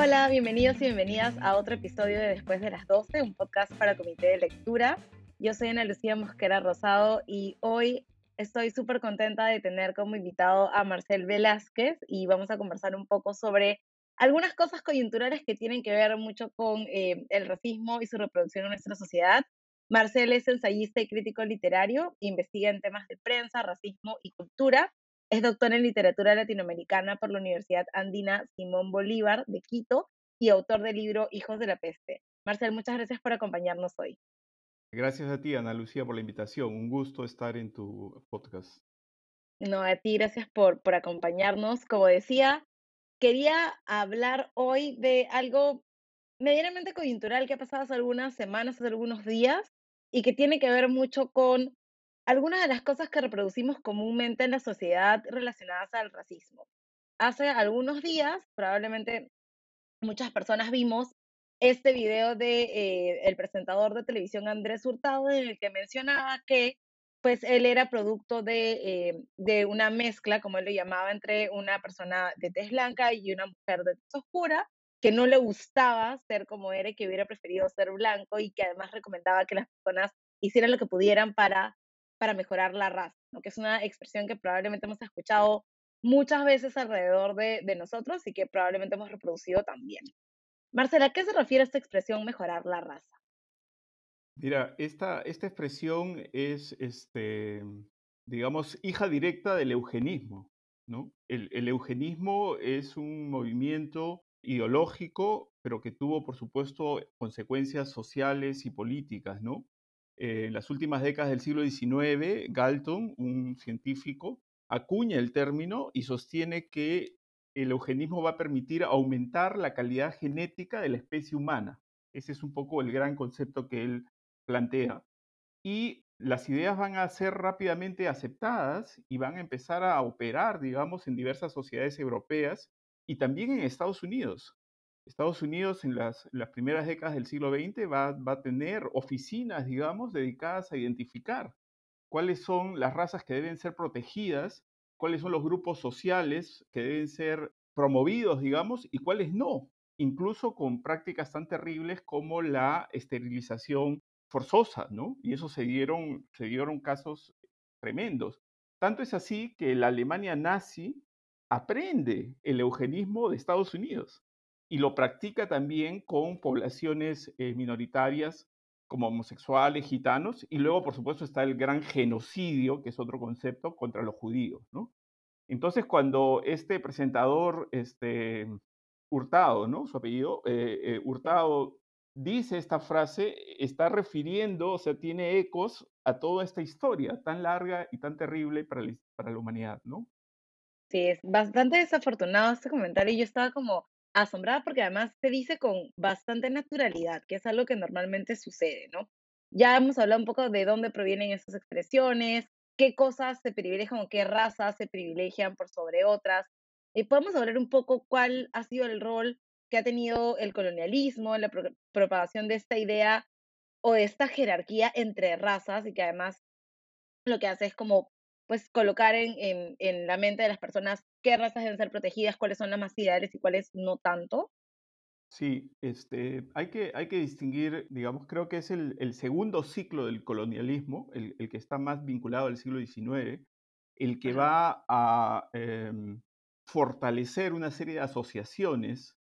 Hola, bienvenidos y bienvenidas a otro episodio de Después de las 12, un podcast para comité de lectura. Yo soy Ana Lucía Mosquera Rosado y hoy estoy súper contenta de tener como invitado a Marcel Velázquez y vamos a conversar un poco sobre algunas cosas coyunturales que tienen que ver mucho con eh, el racismo y su reproducción en nuestra sociedad. Marcel es ensayista y crítico literario, investiga en temas de prensa, racismo y cultura es doctor en literatura latinoamericana por la Universidad Andina Simón Bolívar de Quito y autor del libro Hijos de la Peste. Marcel, muchas gracias por acompañarnos hoy. Gracias a ti, Ana Lucía, por la invitación. Un gusto estar en tu podcast. No, a ti, gracias por, por acompañarnos. Como decía, quería hablar hoy de algo medianamente coyuntural que ha pasado hace algunas semanas, hace algunos días, y que tiene que ver mucho con algunas de las cosas que reproducimos comúnmente en la sociedad relacionadas al racismo. Hace algunos días, probablemente muchas personas vimos este video de eh, el presentador de televisión Andrés Hurtado en el que mencionaba que pues él era producto de, eh, de una mezcla, como él lo llamaba, entre una persona de tez blanca y una mujer de tez oscura, que no le gustaba ser como era y que hubiera preferido ser blanco y que además recomendaba que las personas hicieran lo que pudieran para para mejorar la raza, ¿no? que es una expresión que probablemente hemos escuchado muchas veces alrededor de, nosotros y que probablemente hemos reproducido también. Marcela, ¿a qué se refiere esta expresión mejorar la raza? Mira, esta, esta expresión es, este, digamos, hija directa del eugenismo. ¿no? El, el, eugenismo es un movimiento ideológico, pero que tuvo, por supuesto, consecuencias sociales y políticas, ¿no? Eh, en las últimas décadas del siglo XIX, Galton, un científico, acuña el término y sostiene que el eugenismo va a permitir aumentar la calidad genética de la especie humana. Ese es un poco el gran concepto que él plantea. Y las ideas van a ser rápidamente aceptadas y van a empezar a operar, digamos, en diversas sociedades europeas y también en Estados Unidos. Estados Unidos en las, primeras décadas del siglo XX va, a tener oficinas, digamos, dedicadas a identificar cuáles son las razas que deben ser protegidas, cuáles son los grupos sociales que deben ser promovidos, digamos, y cuáles no, incluso con prácticas tan terribles como la esterilización forzosa, ¿no? Y eso se dieron, se dieron casos tremendos. Tanto es así que la Alemania nazi aprende el eugenismo de Estados Unidos y lo practica también con poblaciones eh, minoritarias como homosexuales, gitanos, y luego, por supuesto, está el gran genocidio, que es otro concepto, contra los judíos. ¿no? Entonces, cuando este presentador, este, Hurtado, ¿no? su apellido, eh, eh, Hurtado, dice esta frase, está refiriendo, o sea, tiene ecos a toda esta historia tan larga y tan terrible para la, para la humanidad, ¿no? Sí, es bastante desafortunado este comentario. Yo estaba como, asombrada porque además se dice con bastante naturalidad, que es algo que normalmente sucede, ¿no? Ya hemos hablado un poco de dónde provienen esas expresiones, qué cosas se privilegian o qué razas se privilegian por sobre otras. Y podemos hablar un poco cuál ha sido el rol que ha tenido el colonialismo en la propagación de esta idea o esta jerarquía entre razas y que además lo que hace es como pues colocar en, en, la mente de las personas qué razas deben ser protegidas, cuáles son las más ideales y cuáles no tanto. Sí, este, hay, que, hay que distinguir, digamos, creo que es el, el segundo ciclo del colonialismo, el, el, que está más vinculado al siglo XIX, el que va a em, fortalecer una serie de asociaciones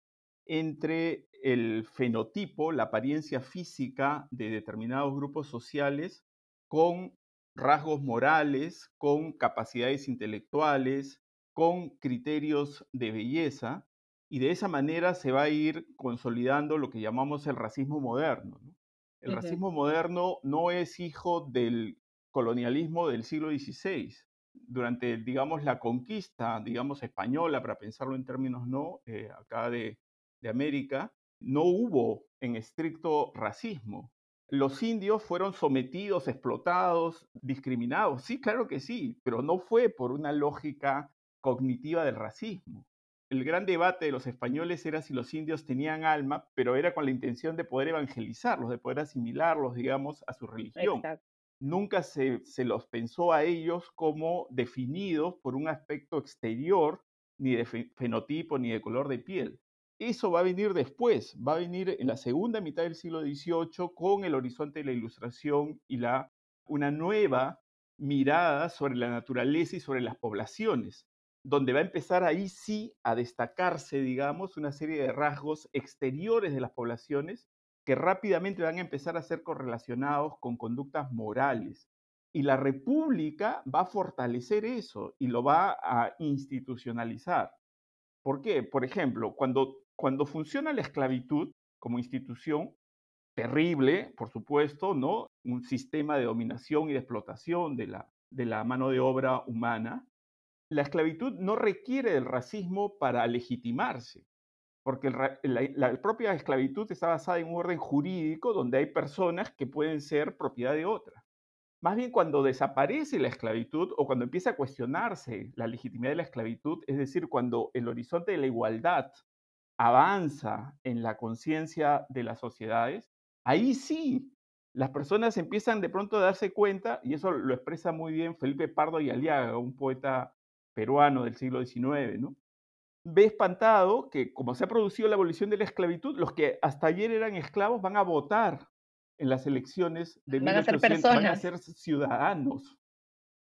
entre el fenotipo, la apariencia física de determinados grupos sociales, con rasgos morales, con capacidades intelectuales, con criterios de belleza, y de esa manera se va a ir consolidando lo que llamamos el racismo moderno. El racismo moderno no es hijo del colonialismo del siglo XVI. Durante, digamos, la conquista, digamos, española, para pensarlo en términos no, eh, acá de, de América, no hubo en estricto racismo los indios fueron sometidos, explotados, discriminados. Sí, claro que sí, pero no fue por una lógica cognitiva del racismo. El gran debate de los españoles era si los indios tenían alma, pero era con la intención de poder evangelizarlos, de poder asimilarlos, digamos, a su religión. Nunca se, se los pensó a ellos como definidos por un aspecto exterior, ni de fenotipo, ni de color de piel. eso va a venir después, va a venir en la segunda mitad del siglo XVIII con el horizonte de la ilustración y la, una nueva mirada sobre la naturaleza y sobre las poblaciones, donde va a empezar ahí sí a destacarse, digamos, una serie de rasgos exteriores de las poblaciones que rápidamente van a empezar a ser correlacionados con conductas morales. Y la República va a fortalecer eso y lo va a institucionalizar. ¿Por qué? Por ejemplo, cuando, cuando funciona la esclavitud como institución, terrible, por supuesto, ¿no? Un sistema de dominación y de explotación de la, de la mano de obra humana, la esclavitud no requiere del racismo para legitimarse, porque la, propia esclavitud está basada en un orden jurídico donde hay personas que pueden ser propiedad de otras. Más bien cuando desaparece la esclavitud o cuando empieza a cuestionarse la legitimidad de la esclavitud, es decir, cuando el horizonte de la igualdad avanza en la conciencia de las sociedades, ahí sí las personas empiezan de pronto a darse cuenta, y eso lo expresa muy bien Felipe Pardo y Aliaga, un poeta peruano del siglo XIX, ¿no? Ve espantado que como se ha producido la abolición de la esclavitud, los que hasta ayer eran esclavos van a votar en las elecciones de van a ser van a ser ciudadanos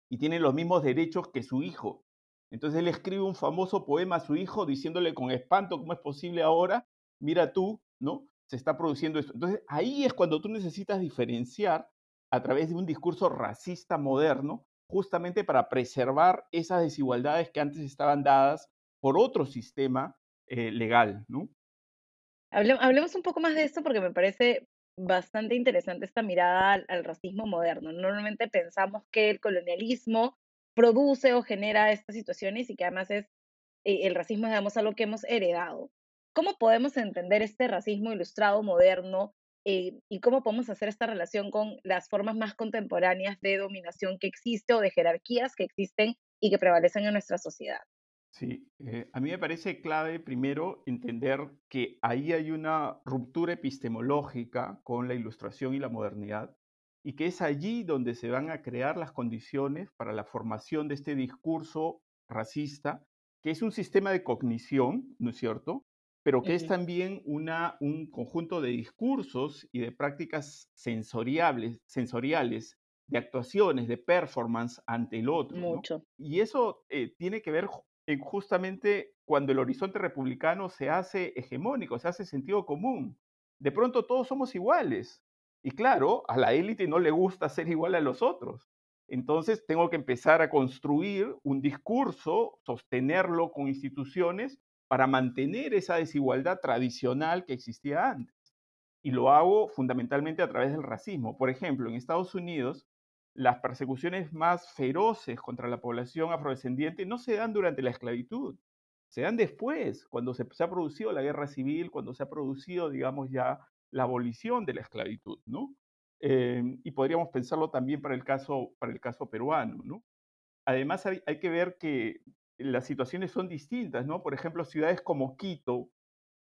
y tienen los mismos derechos que su hijo. Entonces él escribe un famoso poema a su hijo diciéndole con espanto cómo es posible ahora, mira tú, ¿no? Se está produciendo esto. Entonces ahí es cuando tú necesitas diferenciar a través de un discurso racista moderno, justamente para preservar esas desigualdades que antes estaban dadas por otro sistema eh, legal, ¿no? Hablemos un poco más de esto porque me parece bastante interesante esta mirada al, racismo moderno. Normalmente pensamos que el colonialismo produce o genera estas situaciones y que además es eh, el racismo, digamos, algo que hemos heredado. ¿Cómo podemos entender este racismo ilustrado moderno eh, y cómo podemos hacer esta relación con las formas más contemporáneas de dominación que existe o de jerarquías que existen y que prevalecen en nuestra sociedad? Sí, eh, a mí me parece clave primero entender que ahí hay una ruptura epistemológica con la ilustración y la modernidad y que es allí donde se van a crear las condiciones para la formación de este discurso racista, que es un sistema de cognición, ¿no es cierto? Pero que es también una, un conjunto de discursos y de prácticas sensoriales, sensoriales de actuaciones, de performance ante el otro. Mucho. Y eso eh, tiene que ver justamente cuando el horizonte republicano se hace hegemónico, se hace sentido común. De pronto todos somos iguales. Y claro, a la élite no le gusta ser igual a los otros. Entonces tengo que empezar a construir un discurso, sostenerlo con instituciones para mantener esa desigualdad tradicional que existía antes. Y lo hago fundamentalmente a través del racismo. Por ejemplo, en Estados Unidos, las persecuciones más feroces contra la población afrodescendiente no se dan durante la esclavitud, se dan después, cuando se, ha producido la guerra civil, cuando se ha producido, digamos, ya la abolición de la esclavitud, ¿no? Eh, y podríamos pensarlo también para el caso, para el caso peruano, ¿no? Además, hay, que ver que las situaciones son distintas, ¿no? Por ejemplo, ciudades como Quito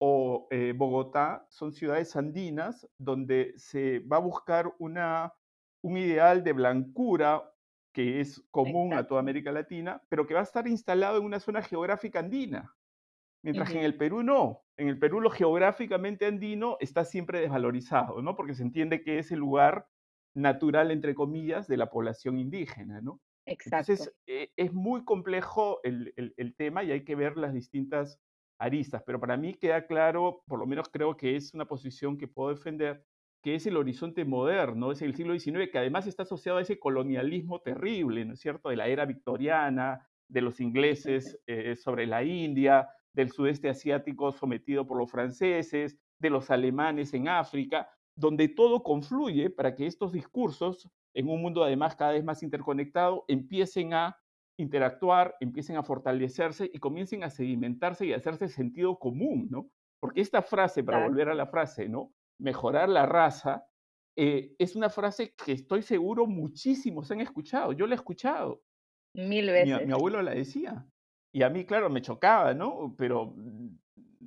o eh, Bogotá son ciudades andinas donde se va a buscar una un ideal de blancura que es común a toda América Latina, pero que va a estar instalado en una zona geográfica andina. Mientras que en el Perú no. En el Perú lo geográficamente andino está siempre desvalorizado, ¿no? Porque se entiende que es el lugar natural, entre comillas, de la población indígena, ¿no? Exacto. Entonces, eh, es muy complejo el, el, tema y hay que ver las distintas aristas, pero para mí queda claro, por lo menos creo que es una posición que puedo defender, que es el horizonte moderno, es el siglo XIX, que además está asociado a ese colonialismo terrible, ¿no es cierto?, de la era victoriana, de los ingleses eh, sobre la India, del sudeste asiático sometido por los franceses, de los alemanes en África, donde todo confluye para que estos discursos, en un mundo además cada vez más interconectado, empiecen a interactuar, empiecen a fortalecerse y comiencen a sedimentarse y a hacerse sentido común, ¿no? Porque esta frase, para volver a la frase, ¿no? mejorar la raza, eh, es una frase que estoy seguro muchísimos han escuchado. Yo la he escuchado. Mil veces. Mi, abuelo la decía. Y a mí, claro, me chocaba, ¿no? Pero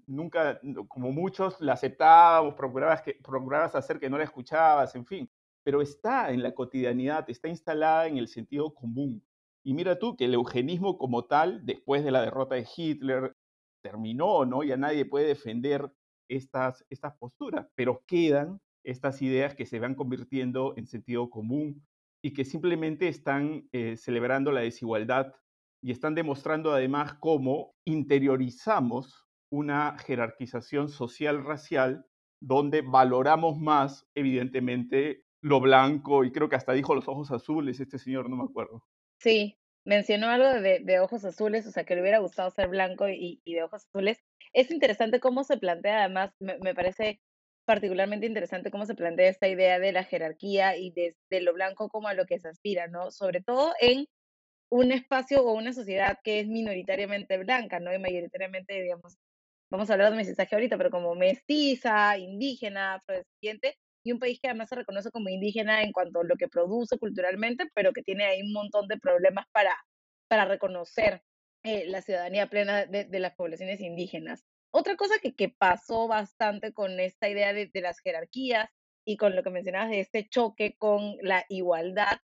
nunca, como muchos, la aceptábamos, procurabas, que, procurabas hacer que no la escuchabas, en fin. Pero está en la cotidianidad, está instalada en el sentido común. Y mira tú que el eugenismo como tal, después de la derrota de Hitler, terminó, ¿no? Ya nadie puede defender estas, estas posturas, pero quedan estas ideas que se van convirtiendo en sentido común y que simplemente están eh, celebrando la desigualdad y están demostrando además cómo interiorizamos una jerarquización social racial donde valoramos más, evidentemente, lo blanco y creo que hasta dijo los ojos azules, este señor, no me acuerdo. Sí, mencionó algo de, de ojos azules, o sea, que le hubiera gustado ser blanco y, de ojos azules. Es interesante cómo se plantea, además, me, me, parece particularmente interesante cómo se plantea esta idea de la jerarquía y de, de lo blanco como a lo que se aspira, ¿no? Sobre todo en un espacio o una sociedad que es minoritariamente blanca, ¿no? Y mayoritariamente, digamos, vamos a hablar de mestizaje ahorita, pero como mestiza, indígena, afrodescendiente, y un país que además se reconoce como indígena en cuanto a lo que produce culturalmente, pero que tiene ahí un montón de problemas para, para reconocer eh, la ciudadanía plena de, de, las poblaciones indígenas. Otra cosa que, que pasó bastante con esta idea de, de las jerarquías y con lo que mencionabas de este choque con la igualdad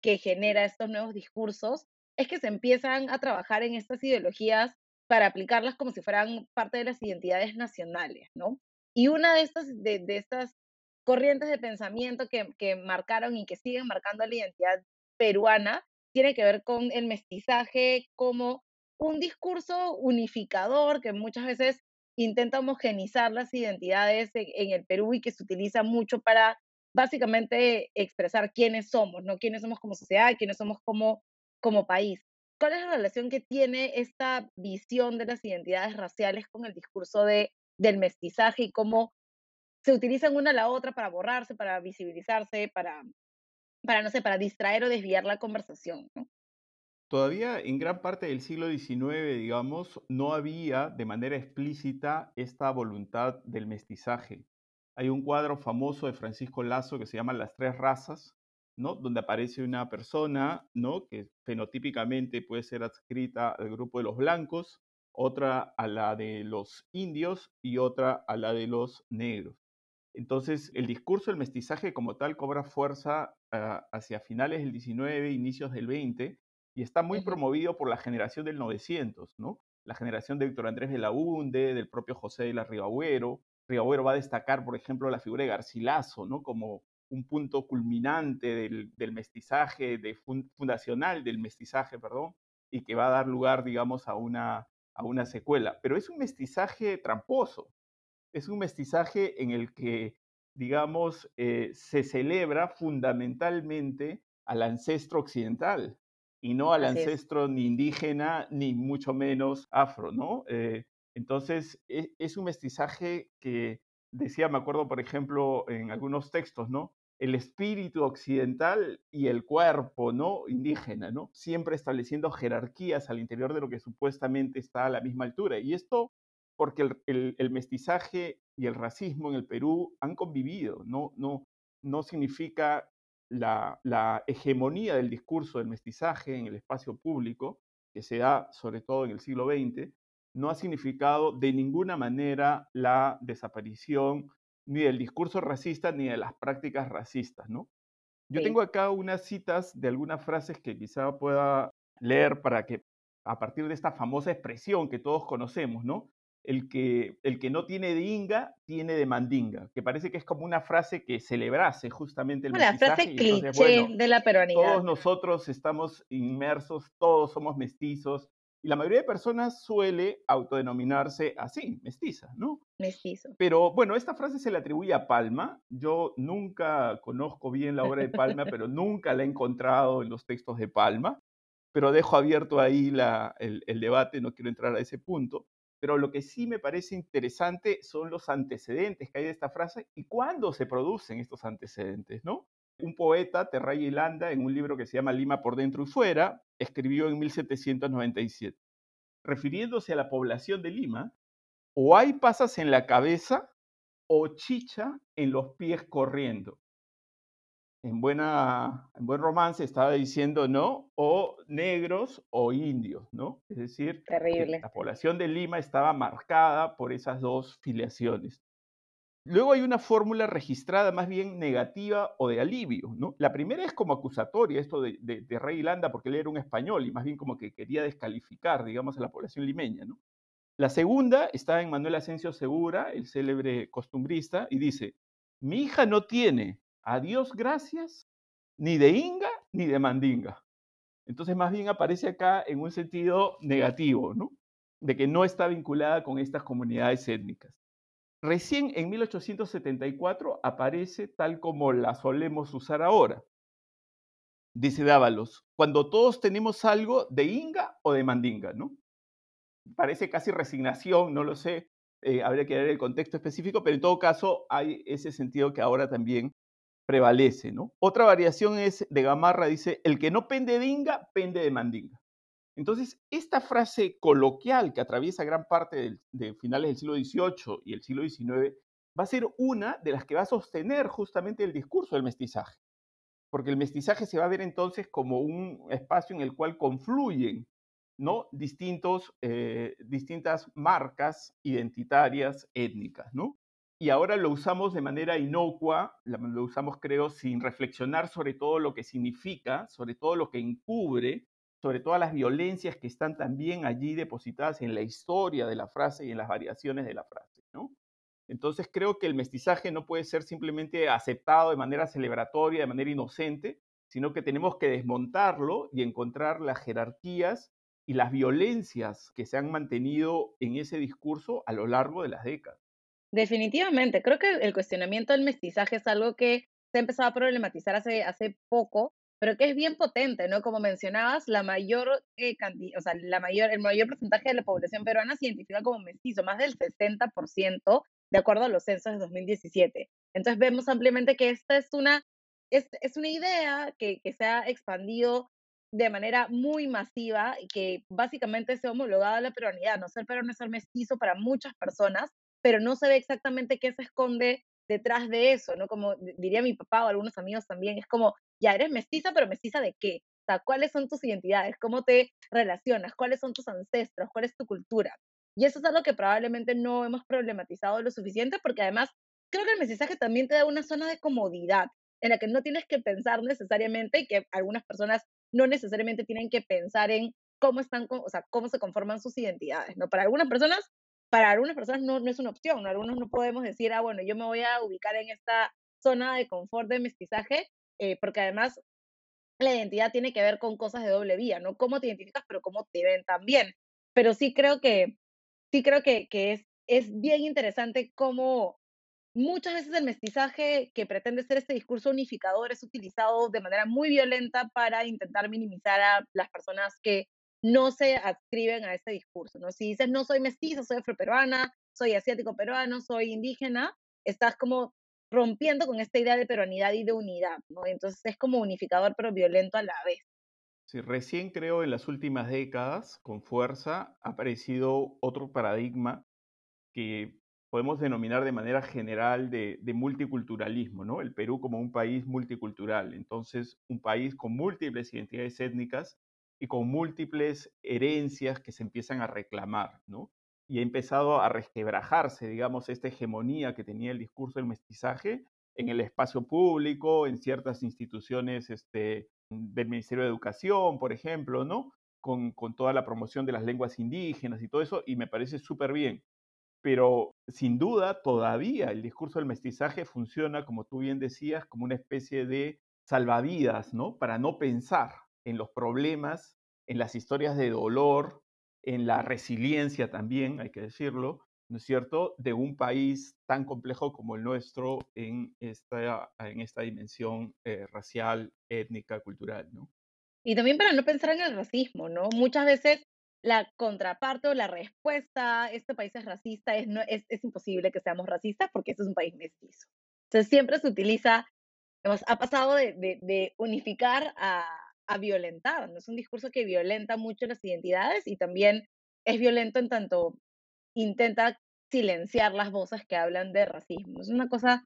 que genera estos nuevos discursos, es que se empiezan a trabajar en estas ideologías para aplicarlas como si fueran parte de las identidades nacionales, ¿no? Y una de estas, de, de estas corrientes de pensamiento que, marcaron y que siguen marcando la identidad peruana tiene que ver con el mestizaje como un discurso unificador que muchas veces intenta homogenizar las identidades en, en el Perú y que se utiliza mucho para básicamente expresar quiénes somos, ¿no? Quiénes somos como sociedad, quiénes somos como, como país. ¿Cuál es la relación que tiene esta visión de las identidades raciales con el discurso de, del mestizaje y cómo se utilizan una a la otra para borrarse, para visibilizarse, para, para no sé, para distraer o desviar la conversación? Todavía en gran parte del siglo XIX, digamos, no había de manera explícita esta voluntad del mestizaje. Hay un cuadro famoso de Francisco Lazo que se llama Las tres razas, ¿no? Donde aparece una persona, ¿no? Que fenotípicamente puede ser adscrita al grupo de los blancos, otra a la de los indios y otra a la de los negros. Entonces, el discurso del mestizaje como tal cobra fuerza uh, hacia finales del 19, inicios del 20, y está muy uh -huh. promovido por la generación del 900, ¿no? La generación de Víctor Andrés de la Hunde, del propio José de la Ribagüero. Ribagüero va a destacar, por ejemplo, la figura de Garcilaso, ¿no? Como un punto culminante del, del mestizaje, de fund, fundacional del mestizaje, perdón, y que va a dar lugar, digamos, a una, a una secuela. Pero es un mestizaje tramposo, es un mestizaje en el que, digamos, eh, se celebra fundamentalmente al ancestro occidental y no al Así ancestro es. ni indígena ni mucho menos afro, ¿no? Eh, entonces, es, es, un mestizaje que decía, me acuerdo, por ejemplo, en algunos textos, ¿no? El espíritu occidental y el cuerpo, ¿no? Indígena, ¿no? Siempre estableciendo jerarquías al interior de lo que supuestamente está a la misma altura. Y esto porque el, el, el, mestizaje y el racismo en el Perú han convivido, no, no, no significa la, la, hegemonía del discurso del mestizaje en el espacio público, que se da sobre todo en el siglo XX, no ha significado de ninguna manera la desaparición ni del discurso racista ni de las prácticas racistas, ¿no? Yo sí. tengo acá unas citas de algunas frases que quizá pueda leer para que a partir de esta famosa expresión que todos conocemos, ¿no? El que, el que no tiene de inga, tiene de mandinga, que parece que es como una frase que celebrase justamente el La frase cliché bueno, de la peruanidad. Todos nosotros estamos inmersos, todos somos mestizos, y la mayoría de personas suele autodenominarse así, mestiza, ¿no? Mestizo. Pero bueno, esta frase se le atribuye a Palma. Yo nunca conozco bien la obra de Palma, pero nunca la he encontrado en los textos de Palma. Pero dejo abierto ahí la, el, el debate, no quiero entrar a ese punto pero lo que sí me parece interesante son los antecedentes que hay de esta frase y cuándo se producen estos antecedentes, ¿no? Un poeta, Terray Landa, en un libro que se llama Lima por dentro y fuera, escribió en 1797, refiriéndose a la población de Lima, o hay pasas en la cabeza o chicha en los pies corriendo en, buena, en buen romance estaba diciendo, ¿no? O negros o indios, ¿no? Es decir, Terrible. la población de Lima estaba marcada por esas dos filiaciones. Luego hay una fórmula registrada más bien negativa o de alivio, ¿no? La primera es como acusatoria, esto de, de, de Rey Landa, porque él era un español y más bien como que quería descalificar, digamos, a la población limeña, ¿no? La segunda está en Manuel Asensio Segura, el célebre costumbrista, y dice, mi hija no tiene, a Dios gracias, ni de inga ni de mandinga. Entonces más bien aparece acá en un sentido negativo, ¿no? De que no está vinculada con estas comunidades étnicas. Recién en 1874 aparece tal como la solemos usar ahora. Dice Dávalos, cuando todos tenemos algo de inga o de mandinga, ¿no? Parece casi resignación, no lo sé, eh, habría que ver el contexto específico, pero en todo caso hay ese sentido que ahora también prevalece, ¿no? Otra variación es de Gamarra, dice, el que no pende de inga, pende de mandinga. Entonces, esta frase coloquial que atraviesa gran parte de finales del siglo XVIII y el siglo XIX va a ser una de las que va a sostener justamente el discurso del mestizaje. Porque el mestizaje se va a ver entonces como un espacio en el cual confluyen ¿no? Distintos, eh, distintas marcas identitarias étnicas. ¿no? Y ahora lo usamos de manera inocua, lo usamos creo sin reflexionar sobre todo lo que significa, sobre todo lo que encubre sobre todas las violencias que están también allí depositadas en la historia de la frase y en las variaciones de la frase, ¿no? Entonces creo que el mestizaje no puede ser simplemente aceptado de manera celebratoria, de manera inocente, sino que tenemos que desmontarlo y encontrar las jerarquías y las violencias que se han mantenido en ese discurso a lo largo de las décadas. Definitivamente, creo que el cuestionamiento del mestizaje es algo que se ha empezado a problematizar hace, hace poco pero que es bien potente, ¿no? Como mencionabas, la mayor, eh, o sea, la mayor, el mayor porcentaje de la población peruana se identifica como mestizo, más del 60%, de acuerdo a los censos de 2017. Entonces vemos ampliamente que esta es una, es, es una idea que, que se ha expandido de manera muy masiva y que básicamente se ha homologado a la peruanidad. No ser peruano es ser mestizo para muchas personas, pero no se ve exactamente qué se esconde detrás de eso, ¿no? Como diría mi papá o algunos amigos también, es como, ya eres mestiza, pero mestiza de qué? O sea, ¿cuáles son tus identidades? ¿Cómo te relacionas? ¿Cuáles son tus ancestros? ¿Cuál es tu cultura? Y eso es algo que probablemente no hemos problematizado lo suficiente porque además creo que el mestizaje también te da una zona de comodidad en la que no tienes que pensar necesariamente y que algunas personas no necesariamente tienen que pensar en cómo están, o sea, cómo se conforman sus identidades, ¿no? Para algunas personas para algunas personas no, no es una opción. Algunos no podemos decir, ah, bueno, yo me voy a ubicar en esta zona de confort de mestizaje, eh, porque además la identidad tiene que ver con cosas de doble vía, ¿no? Cómo te identificas, pero cómo te ven también. Pero sí creo que, sí creo que, que es, es bien interesante cómo muchas veces el mestizaje que pretende ser este discurso unificador es utilizado de manera muy violenta para intentar minimizar a las personas que no se adscriben a este discurso, ¿no? Si dices, no soy mestiza, soy afroperuana, soy asiático peruano, soy indígena, estás como rompiendo con esta idea de peruanidad y de unidad, ¿no? Entonces es como unificador pero violento a la vez. Sí, recién creo en las últimas décadas, con fuerza, ha aparecido otro paradigma que podemos denominar de manera general de, de, multiculturalismo, ¿no? El Perú como un país multicultural, entonces un país con múltiples identidades étnicas y con múltiples herencias que se empiezan a reclamar, ¿no? Y ha empezado a resquebrajarse, digamos, esta hegemonía que tenía el discurso del mestizaje en el espacio público, en ciertas instituciones este, del Ministerio de Educación, por ejemplo, ¿no? Con, con toda la promoción de las lenguas indígenas y todo eso, y me parece súper bien. Pero sin duda, todavía el discurso del mestizaje funciona, como tú bien decías, como una especie de salvavidas, ¿no? Para no pensar, en los problemas, en las historias de dolor, en la resiliencia también, hay que decirlo, ¿no es cierto?, de un país tan complejo como el nuestro en esta, en esta dimensión eh, racial, étnica, cultural, ¿no? Y también para no pensar en el racismo, ¿no? Muchas veces la contraparte o la respuesta, este país es racista, es, no, es, es imposible que seamos racistas porque este es un país mestizo. Entonces siempre se utiliza, ha pasado de, de, de unificar a, a violentar, ¿no? Es un discurso que violenta mucho las identidades y también es violento en tanto intenta silenciar las voces que hablan de racismo. Es una cosa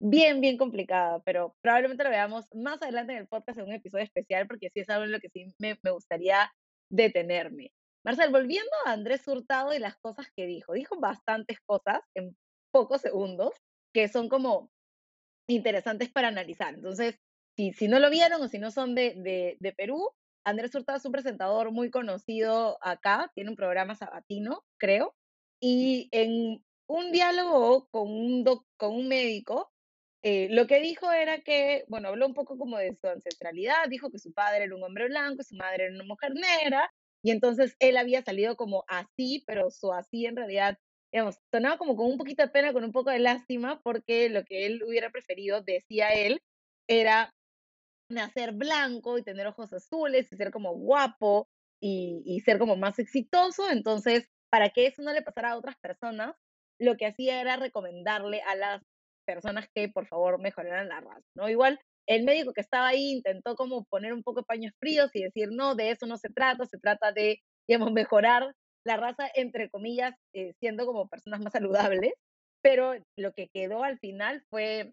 bien, bien complicada, pero probablemente lo veamos más adelante en el podcast en un episodio especial porque sí es algo en lo que sí me, me gustaría detenerme. Marcel, volviendo a Andrés Hurtado y las cosas que dijo, dijo bastantes cosas en pocos segundos que son como interesantes para analizar. Entonces, si, si no lo vieron o si no son de, de, de Perú, Andrés Hurtado es un presentador muy conocido acá, tiene un programa sabatino, creo, Y en un diálogo con un, doc- con un médico, eh, lo que dijo era que, bueno, habló un poco como de su ancestralidad, dijo que su padre era un hombre blanco su madre era una mujer negra, y entonces él había salido como así, pero su así en realidad, digamos, sonaba como con un poquito de pena, con un poco de lástima, porque lo que él hubiera preferido, decía él, era nacer blanco y tener ojos azules y ser como guapo y, y ser como más exitoso. Entonces, para que eso no le pasara a otras personas, lo que hacía era recomendarle a las personas que por favor mejoraran la raza, ¿no? Igual el médico que estaba ahí intentó como poner un poco de paños fríos y decir, no, de eso no se trata, se trata de, digamos, mejorar la raza, entre comillas, eh, siendo como personas más saludables, pero lo que quedó al final fue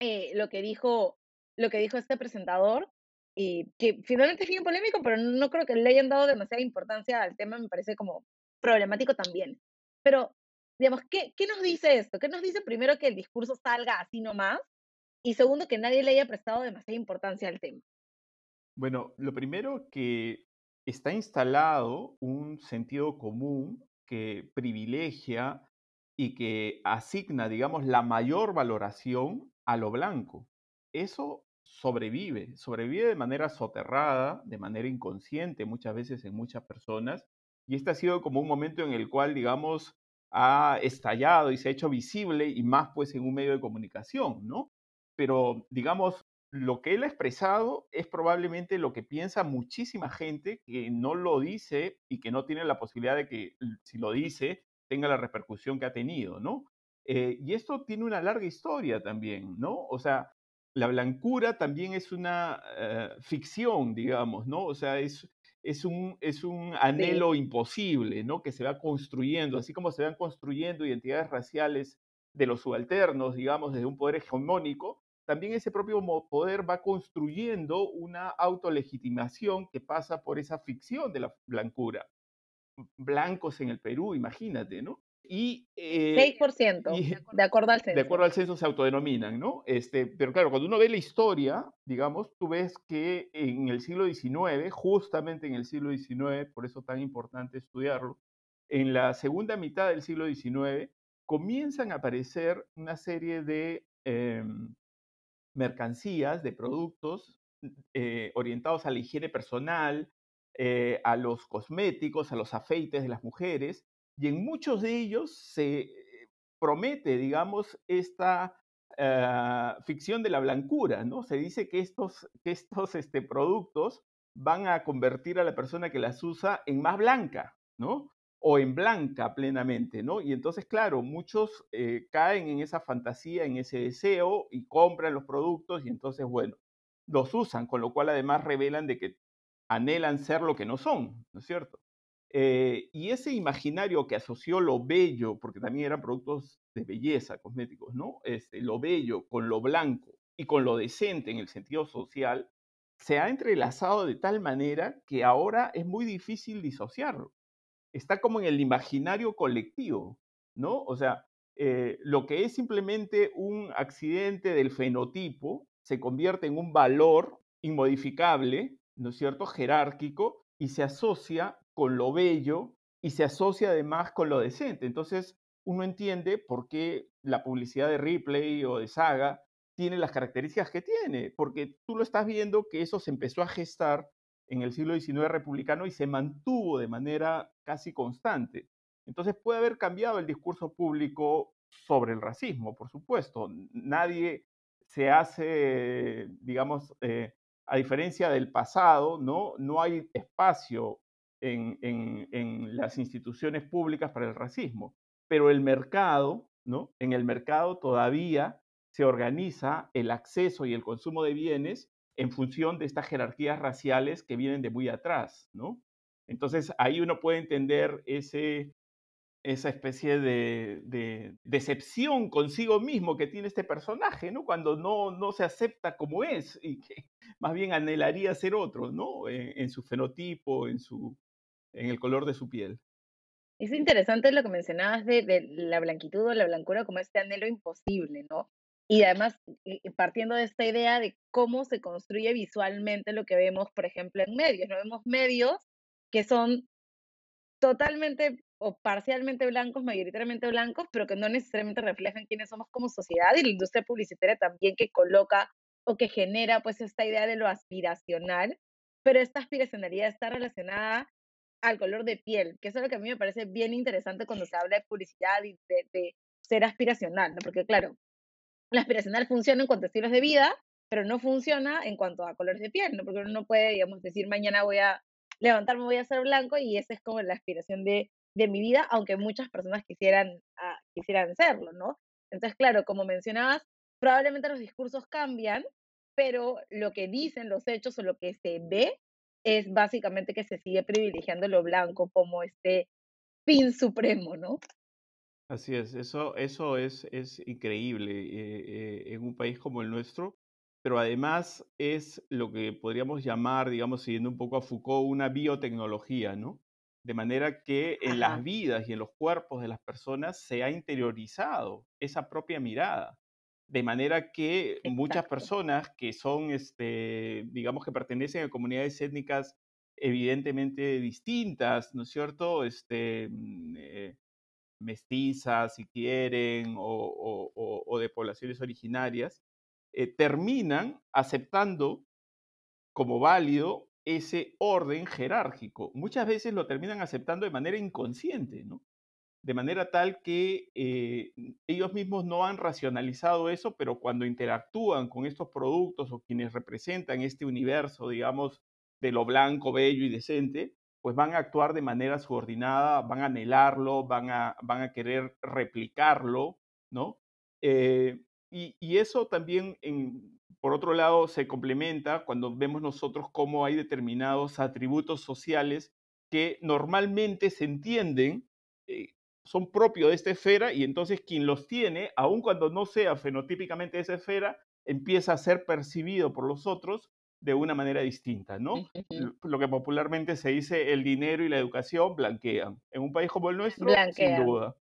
eh, lo que dijo lo que dijo este presentador, y que finalmente es bien polémico, pero no creo que le hayan dado demasiada importancia al tema, me parece como problemático también. Pero, digamos, ¿qué, qué nos dice esto? ¿Qué nos dice primero que el discurso salga así nomás? Y segundo, que nadie le haya prestado demasiada importancia al tema. Bueno, lo primero que está instalado un sentido común que privilegia y que asigna, digamos, la mayor valoración a lo blanco. Eso sobrevive, sobrevive de manera soterrada, de manera inconsciente muchas veces en muchas personas, y este ha sido como un momento en el cual, digamos, ha estallado y se ha hecho visible y más pues en un medio de comunicación, ¿no? Pero, digamos, lo que él ha expresado es probablemente lo que piensa muchísima gente que no lo dice y que no tiene la posibilidad de que si lo dice tenga la repercusión que ha tenido, ¿no? Eh, y esto tiene una larga historia también, ¿no? O sea, la blancura también es una eh, ficción, digamos, ¿no? O sea, es, es, un, es un Sí, anhelo imposible, ¿no? Que se va construyendo, así como se van construyendo identidades raciales de los subalternos, digamos, desde un poder hegemónico, también ese propio poder va construyendo una autolegitimación que pasa por esa ficción de la blancura. Blancos en el Perú, imagínate, ¿no? Y, eh, 6%, y de acuerdo al de censo. acuerdo al censo se autodenominan, ¿no? Este, pero claro, cuando uno ve la historia, digamos, tú ves que en el siglo XIX, justamente en el siglo XIX, por eso tan importante estudiarlo, en la segunda mitad del siglo XIX comienzan a aparecer una serie de em, mercancías, de productos eh, orientados a la higiene personal, eh, a los cosméticos, a los afeites de las mujeres, y en muchos de ellos se eh, promete, digamos, esta eh, ficción de la blancura, ¿no? Se dice que estos, que estos este, productos van a convertir a la persona que las usa en más blanca, ¿no? O en blanca plenamente, ¿no? Y entonces, claro, muchos eh, caen en esa fantasía, en ese deseo y compran los productos y entonces, bueno, los usan, con lo cual además revelan de que anhelan ser lo que no son, ¿no es cierto? Eh, y ese imaginario que asoció lo bello, porque también eran productos de belleza, cosméticos, ¿no? Este, lo bello con lo blanco y con lo decente en el sentido social, se ha entrelazado de tal manera que ahora es muy difícil disociarlo. Está como en el imaginario colectivo, ¿no? O sea, eh, lo que es simplemente un accidente del fenotipo se convierte en un valor inmodificable, ¿no es cierto?, jerárquico, y se asocia con lo bello y se asocia además con lo decente. Entonces, uno entiende por qué la publicidad de Ripley o de Saga tiene las características que tiene, porque tú lo estás viendo que eso se empezó a gestar en el siglo XIX republicano y se mantuvo de manera casi constante. Entonces puede haber cambiado el discurso público sobre el racismo, por supuesto. Nadie se hace, digamos, eh, a diferencia del pasado, ¿no? No hay espacio en, en, en, las instituciones públicas para el racismo, pero el mercado, ¿no? En el mercado todavía se organiza el acceso y el consumo de bienes en función de estas jerarquías raciales que vienen de muy atrás, ¿no? Entonces ahí uno puede entender ese, esa especie de, de, decepción consigo mismo que tiene este personaje, ¿no? Cuando no, no se acepta como es y que más bien anhelaría ser otro, ¿no? En, en su fenotipo, en, su, en el color de su piel. Es interesante lo que mencionabas de, de la blanquitud o la blancura como este anhelo imposible, ¿no? Y además, partiendo de esta idea de cómo se construye visualmente lo que vemos, por ejemplo, en medios, ¿no? Vemos medios que son totalmente o parcialmente blancos, mayoritariamente blancos, pero que no necesariamente reflejan quiénes somos como sociedad y la industria publicitaria también que coloca o que genera pues esta idea de lo aspiracional, pero esta aspiracionalidad está relacionada al color de piel, que eso es lo que a mí me parece bien interesante cuando se habla de publicidad y de, ser aspiracional, ¿no? porque claro, la aspiracional funciona en cuanto a estilos de vida, pero no funciona en cuanto a colores de piel, ¿no? porque uno no puede, digamos, decir mañana voy a levantarme, voy a ser blanco y esa es como la aspiración de, de mi vida, aunque muchas personas quisieran, ah, quisieran serlo, ¿no? Entonces, claro, como mencionabas, probablemente los discursos cambian, pero lo que dicen los hechos o lo que se ve es básicamente que se sigue privilegiando lo blanco como este fin supremo, ¿no? Así es, eso, eso es, es increíble eh, eh, en un país como el nuestro, pero además es lo que podríamos llamar, digamos, siguiendo un poco a Foucault, una biotecnología, ¿no? De manera que en las vidas y en los cuerpos de las personas se ha interiorizado esa propia mirada. De manera que muchas personas que son, este, digamos que pertenecen a comunidades étnicas evidentemente distintas, ¿no es cierto? Este, mm, eh, mestizas, si quieren, o, de poblaciones originarias, eh, terminan aceptando como válido ese orden jerárquico. Muchas veces lo terminan aceptando de manera inconsciente, ¿no? De manera tal que eh, ellos mismos no han racionalizado eso, pero cuando interactúan con estos productos o quienes representan este universo, digamos, de lo blanco, bello y decente, pues van a actuar de manera subordinada, van a anhelarlo, van a, van a querer replicarlo, ¿no? Eh, y, y, eso también, por otro lado, se complementa cuando vemos nosotros cómo hay determinados atributos sociales que normalmente se entienden eh, son propios de esta esfera y entonces quien los tiene, aun cuando no sea fenotípicamente de esa esfera, empieza a ser percibido por los otros de una manera distinta, ¿no? Lo que popularmente se dice el dinero y la educación blanquean. En un país como el nuestro, sin duda.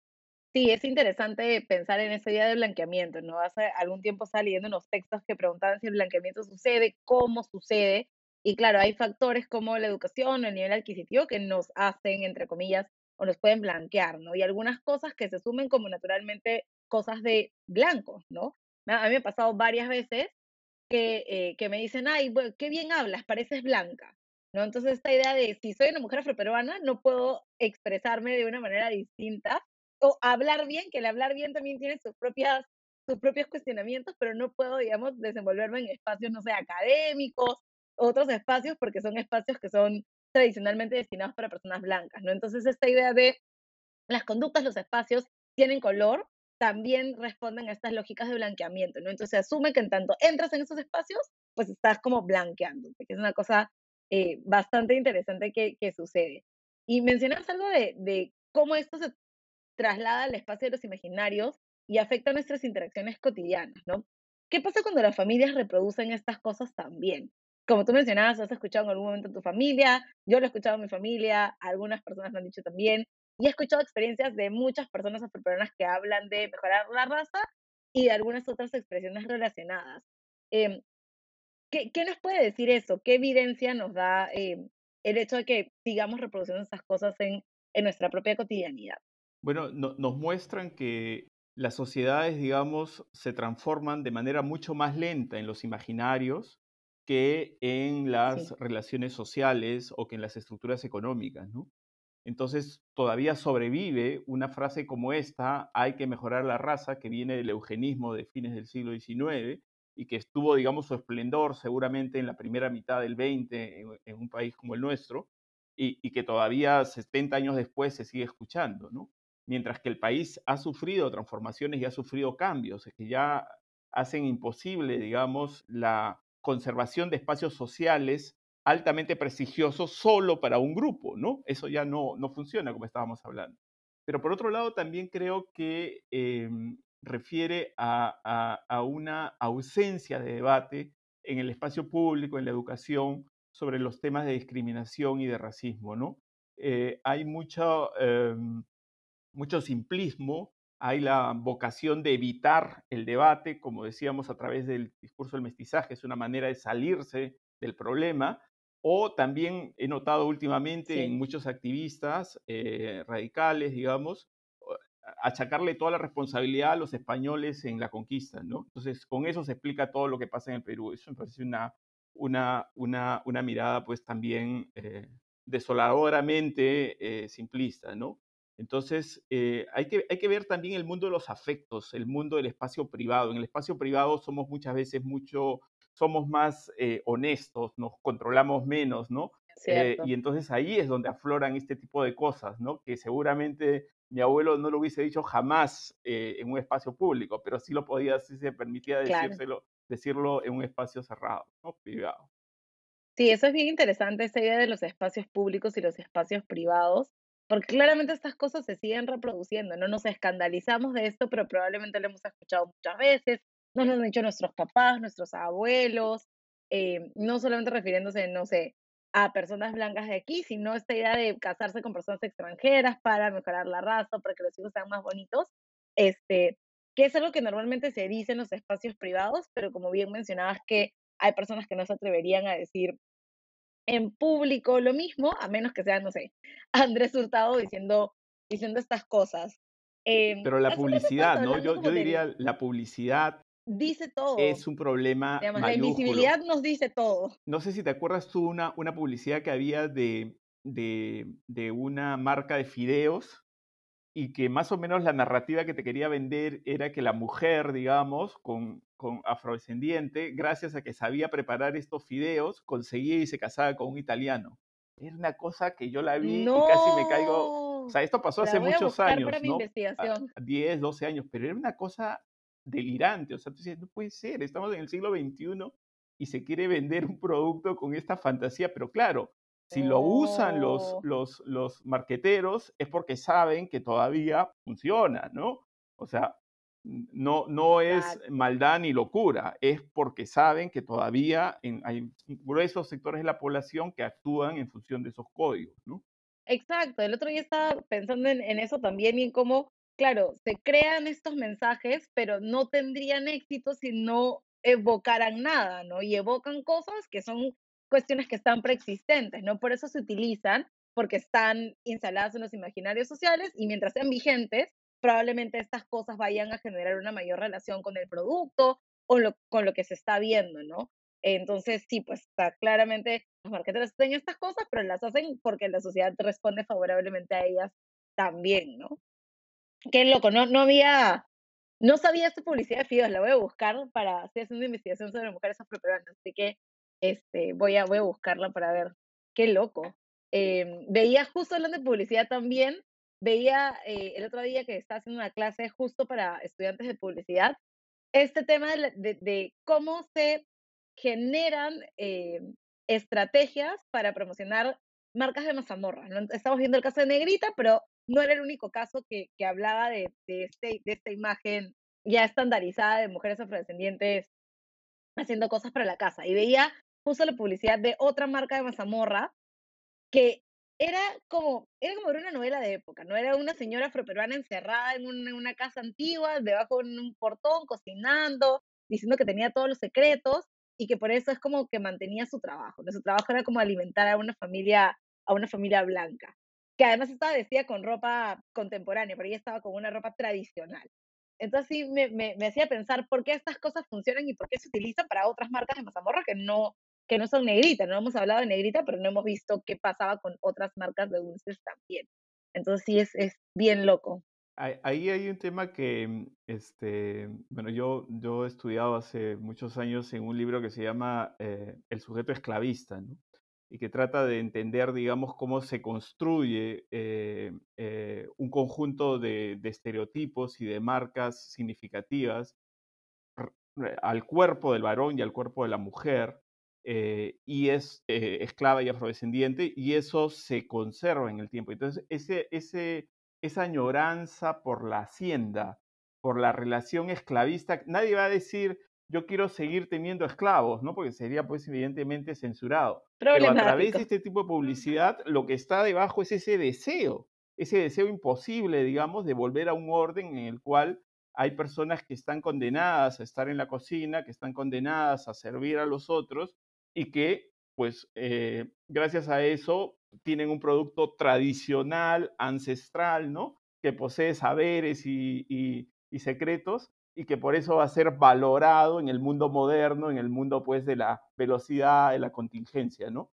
Sí, es interesante pensar en esa idea de blanqueamiento, ¿no? Hace algún tiempo saliendo unos textos que preguntaban si el blanqueamiento sucede, cómo sucede, y claro, hay factores como la educación o el nivel adquisitivo que nos hacen, entre comillas, o nos pueden blanquear, ¿no? Y algunas cosas que se sumen como naturalmente cosas de blancos, ¿no? A mí me ha pasado varias veces que, eh, que me dicen, ay, qué bien hablas, pareces blanca, ¿no? Entonces esta idea de si soy una mujer afroperuana, no puedo expresarme de una manera distinta o hablar bien, que el hablar bien también tiene sus propias sus propios cuestionamientos, pero no puedo, digamos, desenvolverme en espacios, no sé, académicos, otros espacios, porque son espacios que son tradicionalmente destinados para personas blancas, ¿no? Entonces, esta idea de las conductas, los espacios tienen color, también responden a estas lógicas de blanqueamiento, ¿no? Entonces, se asume que en tanto entras en esos espacios, pues estás como blanqueando, que es una cosa eh, bastante interesante que, sucede. Y mencionas algo de, de cómo esto se traslada al espacio de los imaginarios y afecta nuestras interacciones cotidianas, ¿no? ¿Qué pasa cuando las familias reproducen estas cosas también? Como tú mencionabas, has escuchado en algún momento en tu familia, yo lo he escuchado en mi familia, algunas personas lo han dicho también, y he escuchado experiencias de muchas personas afroperuanas que hablan de mejorar la raza y de algunas otras expresiones relacionadas. Em, ¿qué, ¿qué, nos puede decir eso? ¿Qué evidencia nos da em, el hecho de que sigamos reproduciendo esas cosas en, en nuestra propia cotidianidad? Bueno, nos muestran que las sociedades, digamos, se transforman de manera mucho más lenta en los imaginarios que en las relaciones sociales o que en las estructuras económicas, ¿no? Entonces, todavía sobrevive una frase como esta, hay que mejorar la raza, que viene del eugenismo de fines del siglo XIX y que estuvo, digamos, su esplendor seguramente en la primera mitad del XX en, un país como el nuestro y, y, que todavía 70 años después se sigue escuchando, ¿no? Mientras que el país ha sufrido transformaciones y ha sufrido cambios, que ya hacen imposible, digamos, la conservación de espacios sociales altamente prestigiosos solo para un grupo, ¿no? Eso ya no, no funciona como estábamos hablando. Pero por otro lado, también creo que em, refiere a, a, una ausencia de debate en el espacio público, en la educación, sobre los temas de discriminación y de racismo, ¿no? Eh, hay mucho, em, mucho simplismo hay la vocación de evitar el debate, como decíamos, a través del discurso del mestizaje, es una manera de salirse del problema, O también he notado últimamente en muchos activistas eh, radicales, digamos, achacarle toda la responsabilidad a los españoles en la conquista, ¿no? Entonces, con eso se explica todo lo que pasa en el Perú. Eso me parece una, una, una, una mirada, pues, también eh, desoladoramente eh, simplista, ¿no? Entonces, eh, hay, que, hay que ver también el mundo de los afectos, el mundo del espacio privado. En el espacio privado somos muchas veces mucho, somos más honestos, nos controlamos menos, ¿no? y entonces ahí es donde afloran este tipo de cosas, ¿no? Que seguramente mi abuelo no lo hubiese dicho jamás eh, en un espacio público, pero sí lo podía, si se permitía decírselo, decirlo en un espacio cerrado, ¿no? privado. Sí, eso es bien interesante, esa idea de los espacios públicos y los espacios privados, porque claramente estas cosas se siguen reproduciendo, no nos escandalizamos de esto, pero probablemente lo hemos escuchado muchas veces, nos lo han dicho nuestros papás, nuestros abuelos, eh, no solamente refiriéndose, no sé, a personas blancas de aquí, sino esta idea de casarse con personas extranjeras para mejorar la raza, para que los hijos sean más bonitos, este, que es algo que normalmente se dice en los espacios privados, pero como bien mencionabas que hay personas que no se atreverían a decir en público lo mismo, a menos que sea, no sé, Andrés Hurtado diciendo, diciendo estas cosas. Em, pero la publicidad, ¿no? Yo, yo diría la publicidad dice todo. Es un problema. la invisibilidad nos dice todo. No sé si te acuerdas tú una, una publicidad que había de, de, de, una marca de fideos y que más o menos la narrativa que te quería vender era que la mujer, digamos, con, con afrodescendiente, gracias a que sabía preparar estos fideos, conseguía y se casaba con un italiano. Era una cosa que yo la vi y casi me caigo. O sea, esto pasó hace muchos años, ¿no? 10, 12 años, pero era una cosa delirante. O sea, tú dices, no puede ser, estamos en el siglo XXI y se quiere vender un producto con esta fantasía, pero claro, si lo usan los, oh. los, los marqueteros es porque saben que todavía funciona, ¿no? O sea, no, no es maldad ni locura, es porque saben que todavía hay gruesos sectores de la población que actúan en función de esos códigos, ¿no? Exacto, el otro día estaba pensando en, en eso también y en cómo claro, se crean estos mensajes, pero no tendrían éxito si no evocaran nada, ¿no? Y evocan cosas que son cuestiones que están preexistentes, ¿no? Por eso se utilizan, porque están instaladas en los imaginarios sociales y mientras sean vigentes, probablemente estas cosas vayan a generar una mayor relación con el producto o con lo que se está viendo, ¿no? Entonces, sí, pues está claramente los marketeros hacen estas cosas, pero las hacen porque la sociedad responde favorablemente a ellas también, ¿no? Qué loco, no, no había, no sabía esta publicidad de Fidos, la voy a buscar para, estoy haciendo investigación sobre mujeres afroperuanas, así que este, voy, a, voy a buscarla para ver. Qué loco. Em, veía justo hablando de publicidad también, veía eh, el otro día que estaba haciendo una clase justo para estudiantes de publicidad, este tema de, de, cómo se generan eh, estrategias para promocionar marcas de mazamorra. ¿no? Estamos viendo el caso de Negrita, pero no era el único caso que, que hablaba de, de, este, de esta imagen ya estandarizada de mujeres afrodescendientes haciendo cosas para la casa. Y veía justo la publicidad de otra marca de mazamorra que era como, era como una novela de época, ¿no? Era una señora afroperuana encerrada en una, en una casa antigua, debajo de un portón, cocinando, diciendo que tenía todos los secretos y que por eso es como que mantenía su trabajo. Su trabajo era como alimentar a una familia, a una familia blanca que además estaba vestida con ropa contemporánea, pero ella estaba con una ropa tradicional. Entonces sí me, me, hacía pensar por qué estas cosas funcionan y por qué se utilizan para otras marcas de mazamorra que no, que no son negrita. No hemos hablado de negrita, pero no hemos visto qué pasaba con otras marcas de dulces también. Entonces sí es, es bien loco. Ahí hay un tema que, este, bueno, yo, yo he estudiado hace muchos años en un libro que se llama eh, El sujeto esclavista, ¿no? y que trata de entender, digamos, cómo se construye eh, eh, un conjunto de, estereotipos y de marcas significativas al cuerpo del varón y al cuerpo de la mujer, eh, y es esclava y afrodescendiente, y eso se conserva en el tiempo. Entonces, ese, ese, esa añoranza por la hacienda, por la relación esclavista, nadie va a decir, yo quiero seguir teniendo esclavos, ¿no? Porque sería, pues, evidentemente censurado. Pero a través de este tipo de publicidad, lo que está debajo es ese deseo, ese deseo imposible, digamos, de volver a un orden en el cual hay personas que están condenadas a estar en la cocina, que están condenadas a servir a los otros y que pues eh, gracias a eso tienen un producto tradicional, ancestral, ¿no? Que posee saberes y, y secretos y que por eso va a ser valorado en el mundo moderno, en el mundo pues de la velocidad, de la contingencia, ¿no?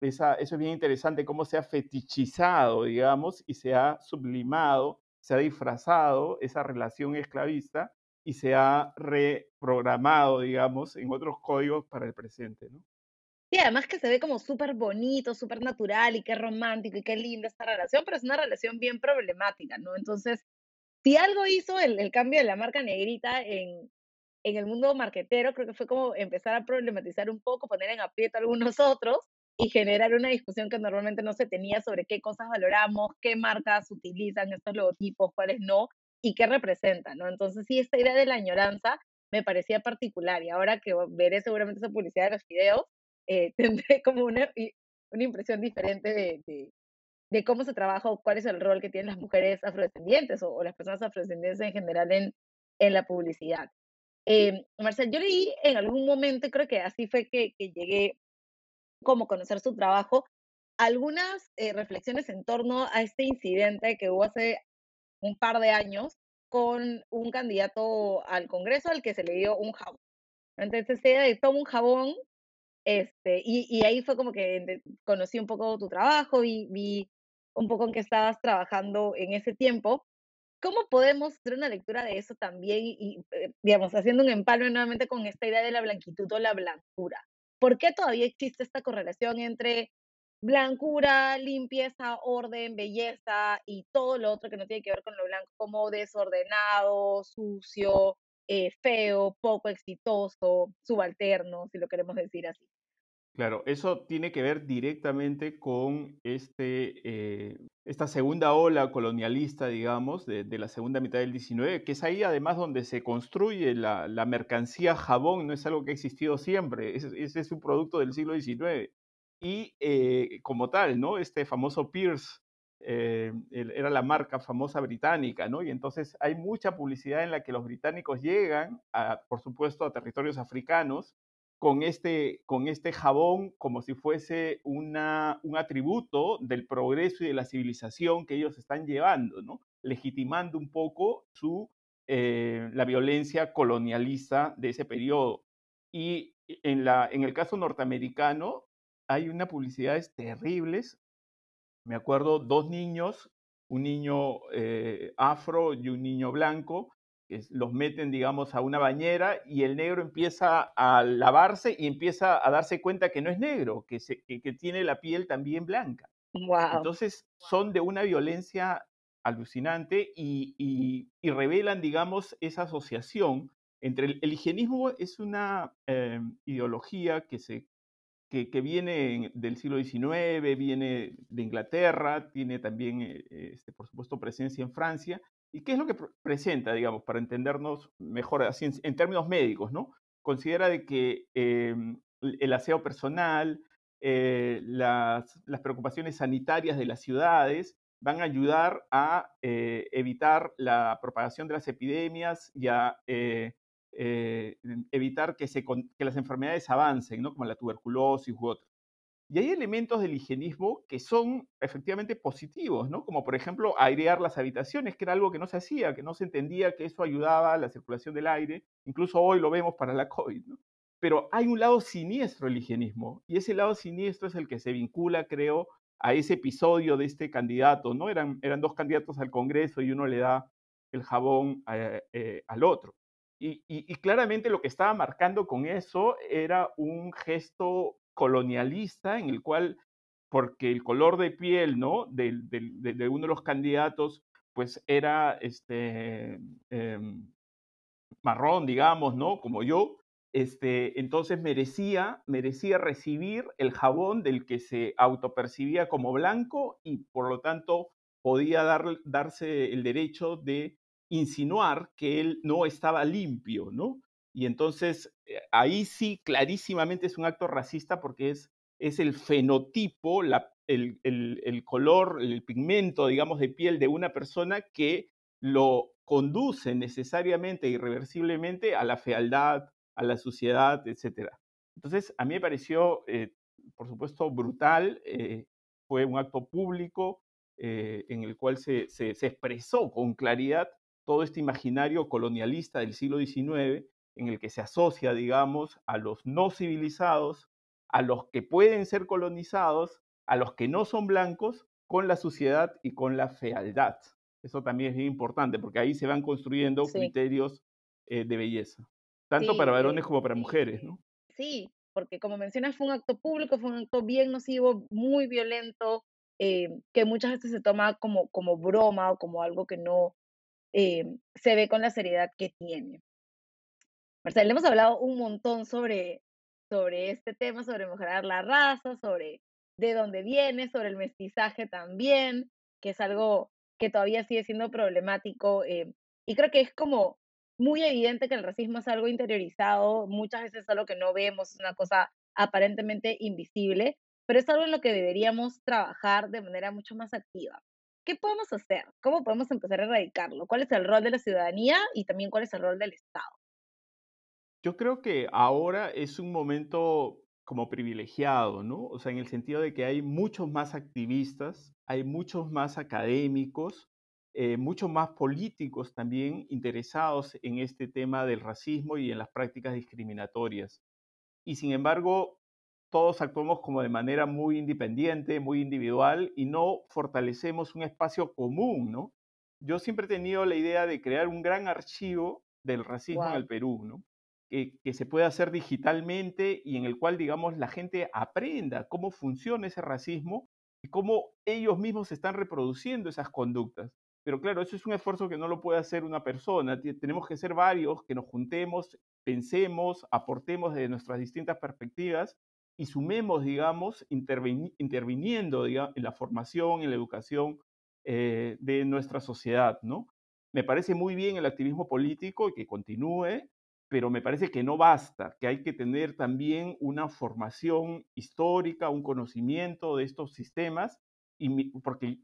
Esa, eso es bien interesante, cómo se ha fetichizado, digamos, y se ha sublimado, se ha disfrazado esa relación esclavista y se ha reprogramado, digamos, en otros códigos para el presente, ¿no? Sí, además que se ve como súper bonito, súper natural y qué romántico y qué linda esta relación, pero es una relación bien problemática, ¿no? Entonces, si algo hizo el, el cambio de la marca negrita en, en el mundo marquetero, creo que fue como empezar a problematizar un poco, poner en aprieto a algunos otros y generar una discusión que normalmente no se tenía sobre qué cosas valoramos, qué marcas utilizan estos logotipos, cuáles no, y qué representan, ¿no? Entonces, sí, esta idea de la añoranza me parecía particular y ahora que veré seguramente esa publicidad de los videos, eh, tendré como una, una impresión diferente de, de, cómo se trabaja o cuál es el rol que tienen las mujeres afrodescendientes o, las personas afrodescendientes en general en, en la publicidad. Eh, Marcel, yo leí en algún momento, creo que así fue que, que llegué como conocer su trabajo, algunas eh, reflexiones en torno a este incidente que hubo hace un par de años con un candidato al Congreso al que se le dio un jabón. Entonces ella toma un jabón, este, y, ahí fue como que conocí un poco tu trabajo y vi un poco en qué estabas trabajando en ese tiempo. ¿Cómo podemos hacer una lectura de eso también y, eh, digamos, haciendo un empalme nuevamente con esta idea de la blanquitud o la blancura? ¿Por qué todavía existe esta correlación entre blancura, limpieza, orden, belleza y todo lo otro que no tiene que ver con lo blanco, como desordenado, sucio, eh, feo, poco exitoso, subalterno, si lo queremos decir así. Claro, eso tiene que ver directamente con este, eh, esta segunda ola colonialista, digamos, de, la segunda mitad del 19, que es ahí además donde se construye la, mercancía jabón, no es algo que ha existido siempre, ese es un producto del siglo XIX y eh, como tal, ¿no? Este famoso Pierce eh, era la marca famosa británica, ¿no? Y entonces hay mucha publicidad en la que los británicos llegan, por supuesto, a territorios africanos con este, con este jabón como si fuese una, un atributo del progreso y de la civilización que ellos están llevando, ¿no? Legitimando un poco su, eh, la violencia colonialista de ese periodo. Y en, la, en el caso norteamericano, hay unas publicidades terribles. Me acuerdo dos niños, un niño eh, afro y un niño blanco, que los meten, digamos, a una bañera y el negro empieza a lavarse y empieza a darse cuenta que no es negro, que, que, tiene la piel también blanca. Entonces son de una violencia alucinante y, revelan, digamos, esa asociación entre el, higienismo es una eh, ideología que se que, viene del siglo XIX, viene de Inglaterra, tiene también, eh, este, por supuesto, presencia en Francia. ¿Y qué es lo que presenta, digamos, para entendernos mejor en, términos médicos, ¿no? Considera de que em, el aseo personal, eh, las, preocupaciones sanitarias de las ciudades van a ayudar a eh, evitar la propagación de las epidemias y a eh, evitar que las enfermedades avancen, ¿no? como la tuberculosis u otras. Y hay elementos del higienismo que son efectivamente positivos, ¿no? Como por ejemplo airear las habitaciones, que era algo que no se hacía, que no se entendía que eso ayudaba a la circulación del aire. Incluso hoy lo vemos para la COVID. Pero hay un lado siniestro del higienismo, y ese lado siniestro es el que se vincula, creo, a ese episodio de este candidato, ¿no? Eran, eran dos candidatos al Congreso y uno le da el jabón eh, eh, al otro. Y, claramente lo que estaba marcando con eso era un gesto colonialista en el cual, porque el color de piel, ¿no? De, uno de los candidatos, pues era este, em, marrón, digamos, ¿no? Como yo, este, entonces merecía, merecía recibir el jabón del que se autopercibía como blanco y por lo tanto podía dar, darse el derecho de insinuar que él no estaba limpio, ¿no? Y entonces ahí sí clarísimamente es un acto racista porque es, es el fenotipo, la, el, el, color, el pigmento, digamos, de piel de una persona que lo conduce necesariamente, irreversiblemente a la fealdad, a la suciedad, etc. Entonces, a mí me pareció eh, por supuesto, brutal. fue un acto público en el cual se, se expresó con claridad todo este imaginario colonialista del siglo XIX en el que se asocia, digamos, a los no civilizados, a los que pueden ser colonizados, a los que no son blancos, con la suciedad y con la fealdad. Eso también es bien importante, porque ahí se van construyendo criterios eh, de belleza, tanto para varones como para mujeres, ¿no? Sí, porque como mencionas, fue un acto público, fue un acto bien nocivo, muy violento, eh, que muchas veces se toma como, como broma o como algo que no eh, se ve con la seriedad que tiene. Marcel, hemos hablado un montón sobre, sobre este tema, sobre mejorar la raza, sobre de dónde viene, sobre el mestizaje también, que es algo que todavía sigue siendo problemático. Eh, y creo que es como muy evidente que el racismo es algo interiorizado, muchas veces es algo que no vemos, es una cosa aparentemente invisible, pero es algo en lo que deberíamos trabajar de manera mucho más activa. ¿Qué podemos hacer? ¿Cómo podemos empezar a erradicarlo? ¿Cuál es el rol de la ciudadanía y también cuál es el rol del Estado? Yo creo que ahora es un momento como privilegiado, ¿no? O sea, en el sentido de que hay muchos más activistas, hay muchos más académicos, eh, muchos más políticos también interesados en este tema del racismo y en las prácticas discriminatorias. Y sin embargo, todos actuamos como de manera muy independiente, muy individual y no fortalecemos un espacio común, ¿no? Yo siempre he tenido la idea de crear un gran archivo del racismo en el Perú, ¿no? Que, se pueda hacer digitalmente y en el cual, digamos, la gente aprenda cómo funciona ese racismo y cómo ellos mismos están reproduciendo esas conductas. Pero claro, eso es un esfuerzo que no lo puede hacer una persona. Tenemos que ser varios que nos juntemos, pensemos, aportemos desde nuestras distintas perspectivas y sumemos, digamos, interviniendo en la formación, en la educación eh, de nuestra sociedad, ¿no? Me parece muy bien el activismo político y que continúe, pero me parece que no basta, que hay que tener también una formación histórica, un conocimiento de estos sistemas, porque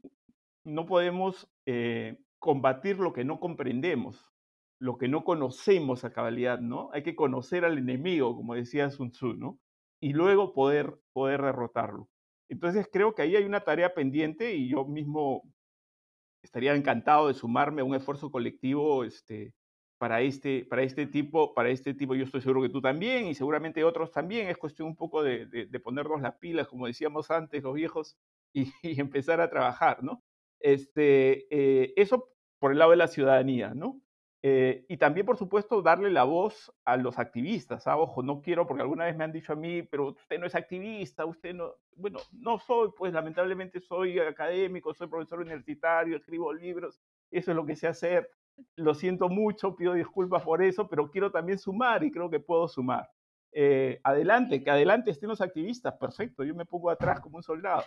no podemos eh, combatir lo que no comprendemos, lo que no conocemos a cabalidad, ¿no? Hay que conocer al enemigo, como decía Sun Tzu, ¿no? Y luego poder, poder derrotarlo. Entonces creo que ahí hay una tarea pendiente y yo mismo estaría encantado de sumarme a un esfuerzo colectivo este, para este, para este tipo, para este tipo, yo estoy seguro que tú también y seguramente otros también, es cuestión un poco de, de, ponernos las pilas, como decíamos antes, los viejos, y, empezar a trabajar, ¿no? Este, eh, eso por el lado de la ciudadanía, ¿no? Eh, y también, por supuesto, darle la voz a los activistas. ¿ah? Ojo, no quiero, porque alguna vez me han dicho a mí, pero usted no es activista, usted no, bueno, no soy, pues lamentablemente soy académico, soy profesor universitario, escribo libros, eso es lo que sé hacer lo siento mucho, pido disculpas por eso, pero quiero también sumar y creo que puedo sumar. Eh, adelante, que adelante estén los activistas, perfecto, yo me pongo atrás como un soldado,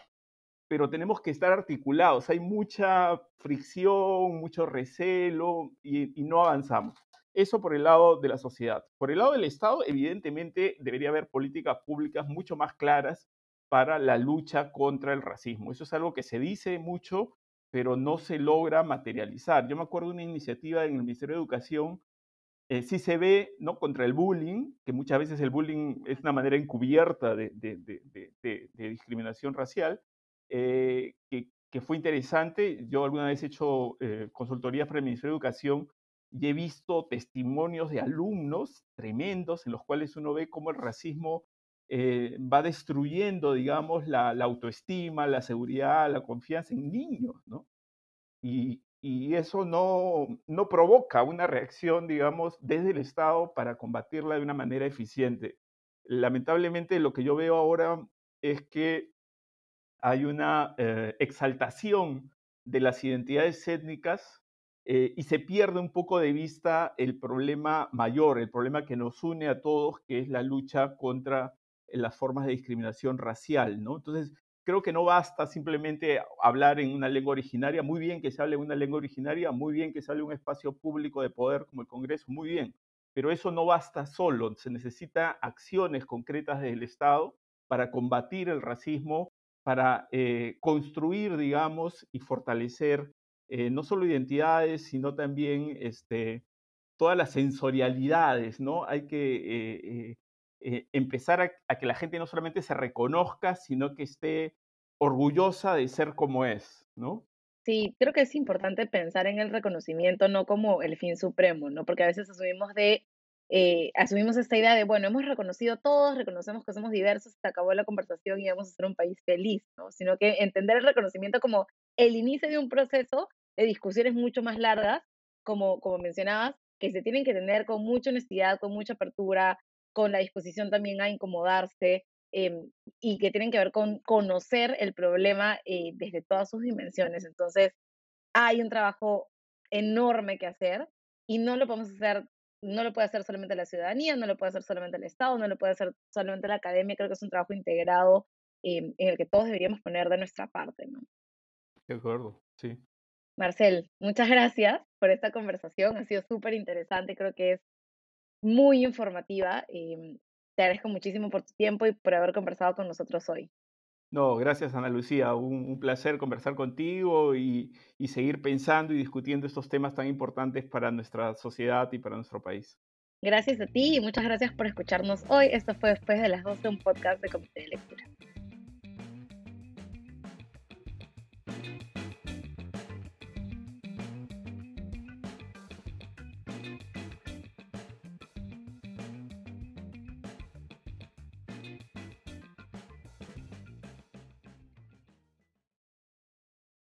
pero tenemos que estar articulados, hay mucha fricción, mucho recelo y, y no avanzamos. Eso por el lado de la sociedad. Por el lado del Estado, evidentemente debería haber políticas públicas mucho más claras para la lucha contra el racismo. Eso es algo que se dice mucho, pero no se logra materializar. Yo me acuerdo de una iniciativa en el Ministerio de Educación, eh, sí se ve ¿no? contra el bullying, que muchas veces el bullying es una manera encubierta de, discriminación racial, eh, que, fue interesante. Yo alguna vez he hecho eh, consultorías para el Ministerio de Educación y he visto testimonios de alumnos tremendos en los cuales uno ve cómo el racismo eh, va destruyendo, digamos, la, autoestima, la seguridad, la confianza en niños, ¿no? Y, eso no, no provoca una reacción, digamos, desde el Estado para combatirla de una manera eficiente. Lamentablemente, lo que yo veo ahora es que hay una eh, exaltación de las identidades étnicas eh, y se pierde un poco de vista el problema mayor, el problema que nos une a todos, que es la lucha contra las formas de discriminación racial, ¿no? Entonces, creo que no basta simplemente hablar en una lengua originaria, muy bien que se hable una lengua originaria, muy bien que se hable un espacio público de poder como el Congreso, muy bien, pero eso no basta solo, se necesita acciones concretas del Estado para combatir el racismo, para eh, construir, digamos, y fortalecer eh, no solo identidades, sino también este, todas las sensorialidades, ¿no? Hay que eh, eh, empezar a, que la gente no solamente se reconozca, sino que esté orgullosa de ser como es, ¿no? Sí, creo que es importante pensar en el reconocimiento no como el fin supremo, ¿no? Porque a veces asumimos de, eh, asumimos esta idea de, bueno, hemos reconocido todos, reconocemos que somos diversos, se acabó la conversación y vamos a ser un país feliz, ¿no? Sino que entender el reconocimiento como el inicio de un proceso de discusiones mucho más largas, como, como mencionabas, que se tienen que tener con mucha honestidad, con mucha apertura, con la disposición también a incomodarse em, y que tienen que ver con conocer el problema eh, desde todas sus dimensiones. Entonces, hay un trabajo enorme que hacer y no lo podemos hacer, no lo puede hacer solamente la ciudadanía, no lo puede hacer solamente el Estado, no lo puede hacer solamente la academia. Creo que es un trabajo integrado em, en el que todos deberíamos poner de nuestra parte, ¿no? De acuerdo, sí. Marcel, muchas gracias por esta conversación. Ha sido súper interesante. Creo que es muy informativa. Em, te agradezco muchísimo por tu tiempo y por haber conversado con nosotros hoy. No, gracias Ana Lucía. Un, placer conversar contigo y, y, seguir pensando y discutiendo estos temas tan importantes para nuestra sociedad y para nuestro país. Gracias a ti y muchas gracias por escucharnos hoy. Esto fue Después de las 12, un podcast de Comité Eléctrico.